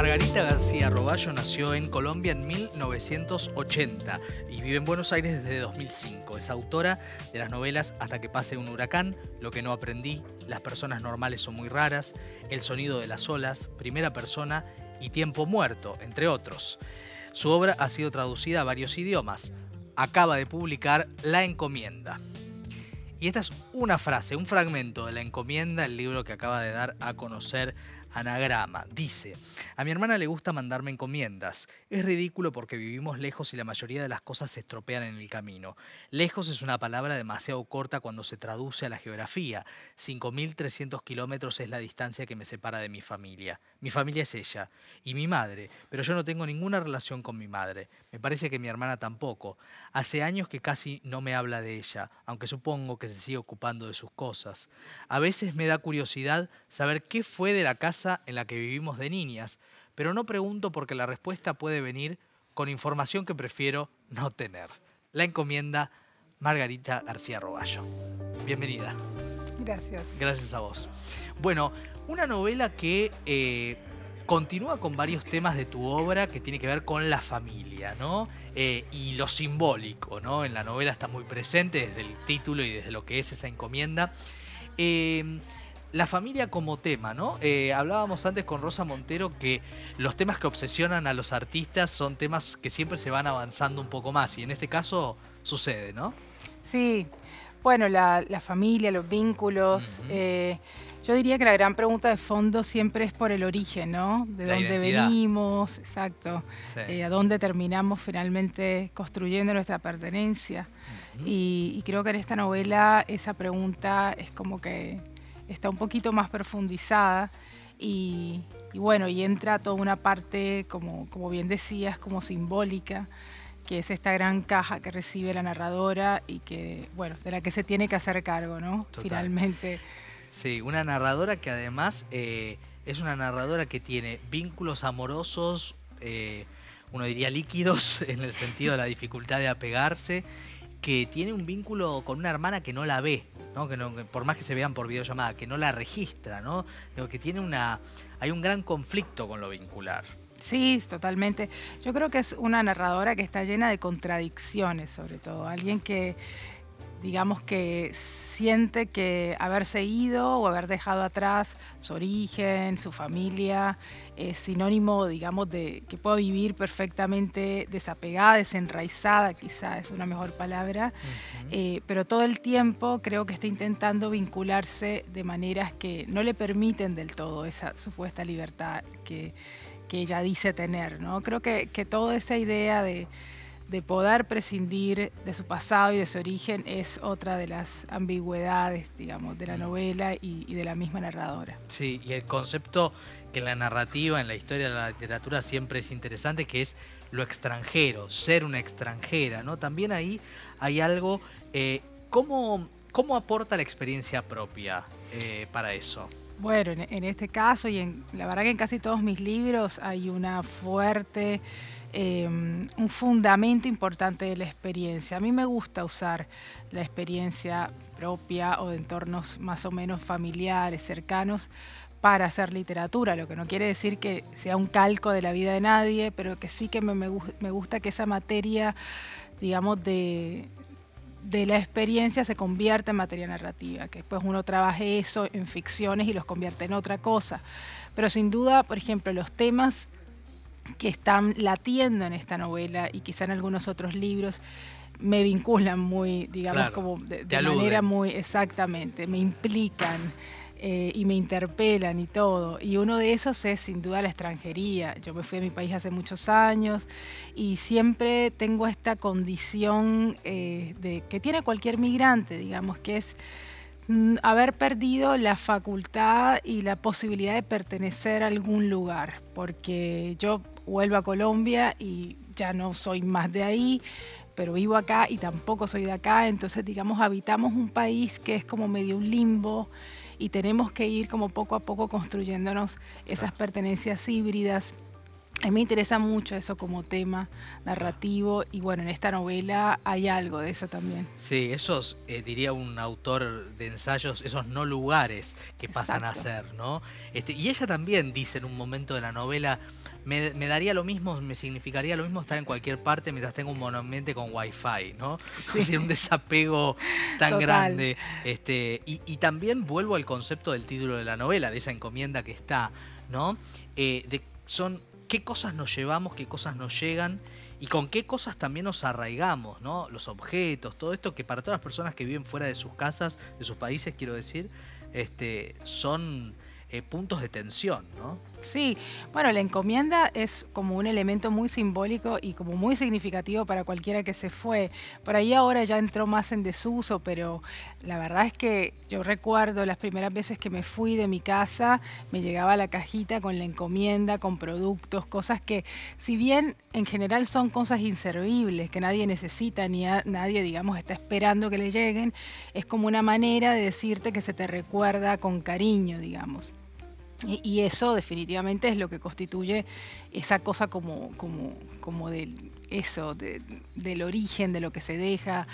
Margarita García Roballo nació en Colombia en 1980 y vive en Buenos Aires desde 2005. Es autora de las novelas Hasta que pase un huracán, Lo que no aprendí, Las personas normales son muy raras, El sonido de las olas, Primera persona y Tiempo muerto, entre otros. Su obra ha sido traducida a varios idiomas. Acaba de publicar La encomienda. Y esta es una frase, un fragmento de La encomienda, el libro que acaba de dar a conocer Anagrama. Dice, a mi hermana le gusta mandarme encomiendas. Es ridículo porque vivimos lejos y la mayoría de las cosas se estropean en el camino. Lejos es una palabra demasiado corta cuando se traduce a la geografía. 5.300 kilómetros es la distancia que me separa de mi familia. Mi familia es ella y mi madre, pero yo no tengo ninguna relación con mi madre. Me parece que mi hermana tampoco. Hace años que casi no me habla de ella, aunque supongo que se sigue ocupando de sus cosas. A veces me da curiosidad saber qué fue de la casa en la que vivimos de niñas, pero no pregunto porque la respuesta puede venir con información que prefiero no tener. La encomienda Margarita García Roballo. Bienvenida. Gracias. Gracias a vos. Bueno, una novela que eh, continúa con varios temas de tu obra que tiene que ver con la familia, ¿no? Eh, y lo simbólico, ¿no? En la novela está muy presente desde el título y desde lo que es esa encomienda. Eh, la familia como tema, ¿no? Eh, hablábamos antes con Rosa Montero que los temas que obsesionan a los artistas son temas que siempre se van avanzando un poco más y en este caso sucede, ¿no? Sí, bueno, la, familia, los vínculos. Yo diría que la gran pregunta de fondo siempre es por el origen, ¿no? De dónde venimos, exacto. Eh, a dónde terminamos finalmente construyendo nuestra pertenencia. y, creo que en esta novela esa pregunta es como que está un poquito más profundizada y, bueno, y entra toda una parte, como, como bien decías, como simbólica que es esta gran caja que recibe la narradora y que, bueno, de la que se tiene que hacer cargo, ¿no? Finalmente. Sí, una narradora que además eh, es una narradora que tiene vínculos amorosos, eh, uno diría líquidos, en el sentido de la dificultad de apegarse, que tiene un vínculo con una hermana que no la ve, ¿no? Que, por más que se vean por videollamada, que no la registra, ¿no? que tiene una. hay un gran conflicto con lo vincular. Sí, totalmente. Yo creo que es una narradora que está llena de contradicciones, sobre todo. Alguien que digamos que siente que haberse ido o haber dejado atrás su origen, su familia, es sinónimo, digamos, de que pueda vivir perfectamente desapegada, desenraizada, quizá es una mejor palabra, eh, pero todo el tiempo creo que está intentando vincularse de maneras que no le permiten del todo esa supuesta libertad que, ella dice tener, ¿no? Creo que, que toda esa idea de de poder prescindir de su pasado y de su origen es otra de las ambigüedades, digamos, de la mm. novela y, de la misma narradora. Sí, y el concepto que en la narrativa, en la historia de la literatura siempre es interesante, que es lo extranjero, ser una extranjera, ¿no? También ahí hay algo, eh, ¿cómo, aporta la experiencia propia eh, para eso? Bueno, en, este caso y en la verdad que en casi todos mis libros hay una fuerte Em, un fundamento importante de la experiencia. A mí me gusta usar la experiencia propia o de entornos más o menos familiares, cercanos, para hacer literatura, lo que no quiere decir que sea un calco de la vida de nadie, pero que sí que me, gusta que esa materia, digamos, de, de la experiencia se convierta en materia narrativa, que después uno trabaje eso en ficciones y los convierte en otra cosa. Pero sin duda, por ejemplo, los temas que están latiendo en esta novela y quizá en algunos otros libros me vinculan muy, digamos, como de, manera muy exactamente, me implican. Eh, y me interpelan y todo. Y uno de esos es sin duda la extranjería. Yo me fui a mi país hace muchos años y siempre tengo esta condición eh, de, que tiene cualquier migrante, digamos, que es mm, haber perdido la facultad y la posibilidad de pertenecer a algún lugar, porque yo vuelvo a Colombia y ya no soy más de ahí, pero vivo acá y tampoco soy de acá, entonces digamos habitamos un país que es como medio un limbo y tenemos que ir como poco a poco construyéndonos esas pertenencias híbridas A mí me interesa mucho eso como tema narrativo y bueno, en esta novela hay algo de eso también. Sí, esos, eh, diría un autor de ensayos, esos no lugares que pasan a ser, ¿no? Este, y ella también dice en un momento de la novela, me, daría lo mismo, me significaría lo mismo estar en cualquier parte mientras tengo un monoambiente con wifi, ¿no? Sí. un desapego tan grande. Este, y, también vuelvo al concepto del título de la novela, de esa encomienda que está, ¿no? Eh, de, son qué cosas nos llevamos, qué cosas nos llegan y con qué cosas también nos arraigamos, ¿no? Los objetos, todo esto que para todas las personas que viven fuera de sus casas, de sus países, quiero decir, este, son eh, puntos de tensión, ¿no? Sí, bueno, la encomienda es como un elemento muy simbólico y como muy significativo para cualquiera que se fue. Por ahí ahora ya entró más en desuso, pero la verdad es que yo recuerdo las primeras veces que me fui de mi casa, me llegaba la cajita con la encomienda, con productos, cosas que si bien en general son cosas inservibles, que nadie necesita ni nadie, digamos, está esperando que le lleguen, es como una manera de decirte que se te recuerda con cariño, digamos. Y, eso definitivamente es lo que constituye esa cosa como, como, como del, eso, del origen, de lo que se deja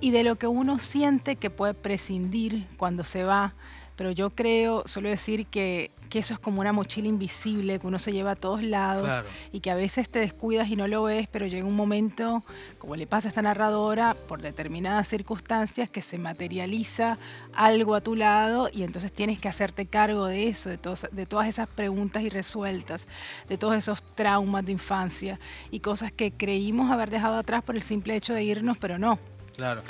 y de lo que uno siente que puede prescindir cuando se va pero yo creo, suelo decir que, eso es como una mochila invisible que uno se lleva a todos lados y que a veces te descuidas y no lo ves, pero llega un momento, como le pasa a esta narradora, por determinadas circunstancias, que se materializa algo a tu lado y entonces tienes que hacerte cargo de eso, de, de todas esas preguntas irresueltas, de todos esos traumas de infancia y cosas que creímos haber dejado atrás por el simple hecho de irnos, pero no.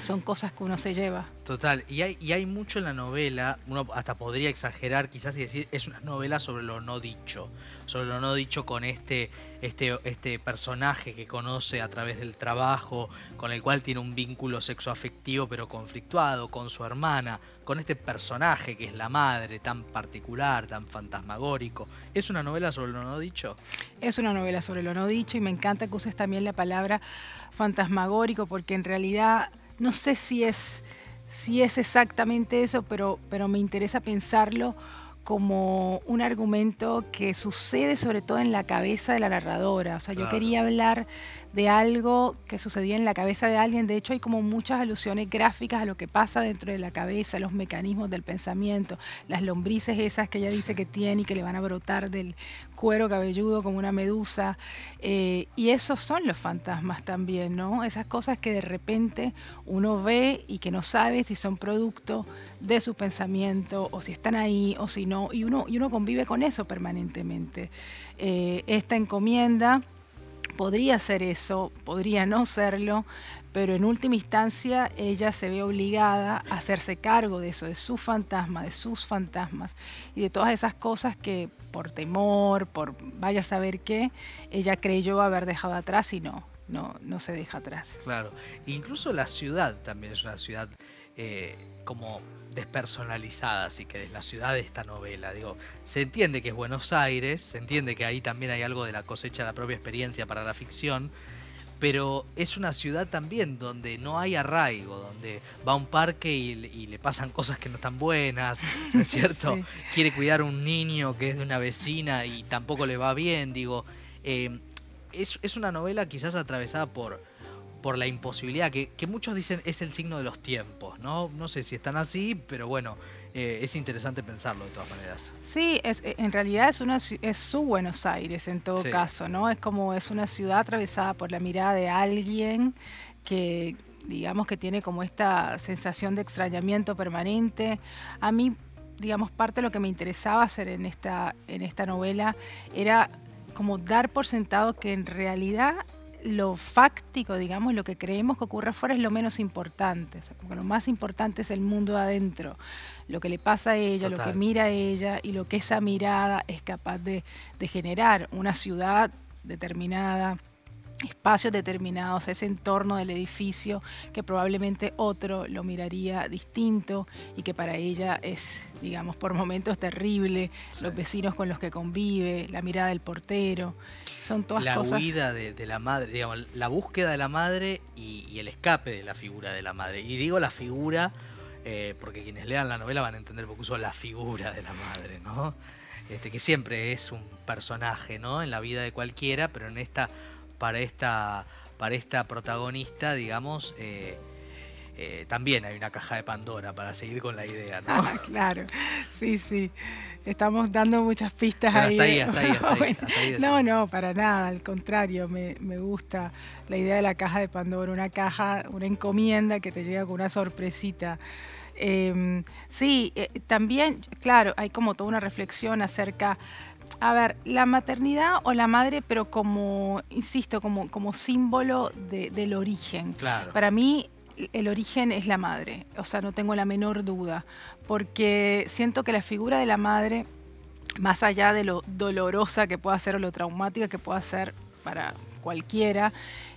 Son cosas que uno se lleva. Total, y hay, mucho en la novela, uno hasta podría exagerar quizás y decir, es una novela sobre lo no dicho, sobre lo no dicho con este, este, este personaje que conoce a través del trabajo, con el cual tiene un vínculo sexoafectivo pero conflictuado, con su hermana, con este personaje que es la madre, tan particular, tan fantasmagórico. ¿Es una novela sobre lo no dicho? Es una novela sobre lo no dicho y me encanta que uses también la palabra fantasmagórico porque en realidad no sé si es, si es exactamente eso, pero, pero me interesa pensarlo como un argumento que sucede sobre todo en la cabeza de la narradora. O sea, yo quería hablar de algo que sucedía en la cabeza de alguien. De hecho, hay como muchas alusiones gráficas a lo que pasa dentro de la cabeza, los mecanismos del pensamiento, las lombrices esas que ella dice que tiene y que le van a brotar del cuero cabelludo como una medusa. Eh, y esos son los fantasmas también, ¿no? Esas cosas que de repente uno ve y que no sabe si son producto de su pensamiento o si están ahí o si no. Y uno, y uno convive con eso permanentemente. Eh, esta encomienda podría ser eso, podría no serlo, pero en última instancia ella se ve obligada a hacerse cargo de eso, de su fantasma, de sus fantasmas y de todas esas cosas que por temor, por vaya a saber qué, ella creyó haber dejado atrás y no, no, no se deja atrás. Claro, incluso la ciudad también es una ciudad eh, como despersonalizada, así que es la ciudad de esta novela. Digo, se entiende que es Buenos Aires, se entiende que ahí también hay algo de la cosecha de la propia experiencia para la ficción, pero es una ciudad también donde no hay arraigo, donde va a un parque y, le pasan cosas que no están buenas, ¿no es cierto? Quiere cuidar a un niño que es de una vecina y tampoco le va bien, digo. Eh, es, es una novela quizás atravesada por por la imposibilidad, que, muchos dicen es el signo de los tiempos, ¿no? No sé si están así, pero bueno, eh, es interesante pensarlo de todas maneras. Sí, es, eh, en realidad es, una, es su Buenos Aires en todo caso, ¿no? Es como es una ciudad atravesada por la mirada de alguien que digamos que tiene como esta sensación de extrañamiento permanente. A mí, digamos, parte de lo que me interesaba hacer en esta, en esta novela era como dar por sentado que en realidad lo fáctico, digamos, lo que creemos que ocurre afuera es lo menos importante. lo más importante es el mundo adentro, lo que le pasa a ella, lo que mira a ella y lo que esa mirada es capaz de, de generar. Una ciudad determinada, espacios determinados, ese entorno del edificio que probablemente otro lo miraría distinto y que para ella es, digamos, por momentos terrible, los vecinos con los que convive, la mirada del portero, son todas la cosas... La huida de, la madre, digamos, la búsqueda de la madre y, el escape de la figura de la madre. Y digo la figura... Eh, porque quienes lean la novela van a entender porque uso la figura de la madre, ¿no? este, que siempre es un personaje, ¿no? En la vida de cualquiera, pero en esta, para esta, para esta protagonista, digamos, eh, eh, también hay una caja de Pandora para seguir con la idea, ¿no? Ah, claro, sí, sí. Estamos dando muchas pistas Pero ahí. hasta ahí, hasta ahí, hasta ahí, Bueno, hasta ahí de no, no, para nada, al contrario, me, me gusta la idea de la caja de Pandora, una caja, una encomienda que te llega con una sorpresita. Eh, sí, eh, también, claro, hay como toda una reflexión acerca, a ver, la maternidad o la madre, pero como, insisto, como, como símbolo de- del origen. Claro. Para mí el origen es la madre, o sea, no tengo la menor duda, porque siento que la figura de la madre, más allá de lo dolorosa que pueda ser o lo traumática que pueda ser para cualquiera,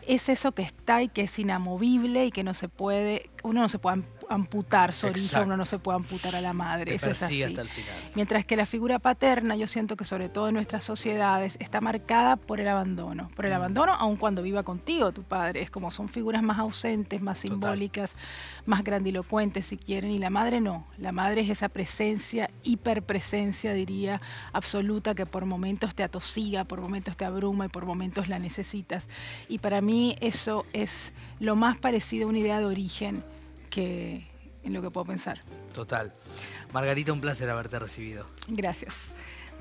es eso que está y que es inamovible y que no se puede, uno no se puede amputar su origen, uno no se puede amputar a la madre, Te eso es así. persigue hasta el final. Mientras que la figura paterna, yo siento que sobre todo en nuestras sociedades, está marcada por el abandono. Por el Mm. abandono, aun cuando viva contigo tu padre. Es como son figuras más ausentes, más Total. simbólicas, más grandilocuentes, si quieren. Y la madre no. La madre es esa presencia, hiperpresencia, diría, absoluta, que por momentos te atosiga, por momentos te abruma y por momentos la necesitas. Y para mí eso es lo más parecido a una idea de origen que en lo que puedo pensar. Total. Margarita, un placer haberte recibido. Gracias.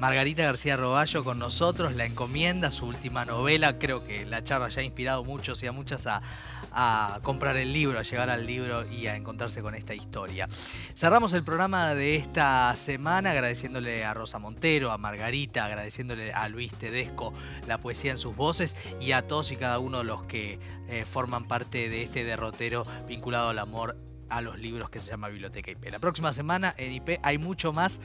Margarita García Roballo con nosotros, La Encomienda, su última novela. Creo que la charla ya ha inspirado muchos y a muchas a, a comprar el libro, a llegar al libro y a encontrarse con esta historia. Cerramos el programa de esta semana agradeciéndole a Rosa Montero, a Margarita, agradeciéndole a Luis Tedesco la poesía en sus voces y a todos y cada uno de los que eh, forman parte de este derrotero vinculado al amor a los libros que se llama Biblioteca IP. La próxima semana en IP hay mucho más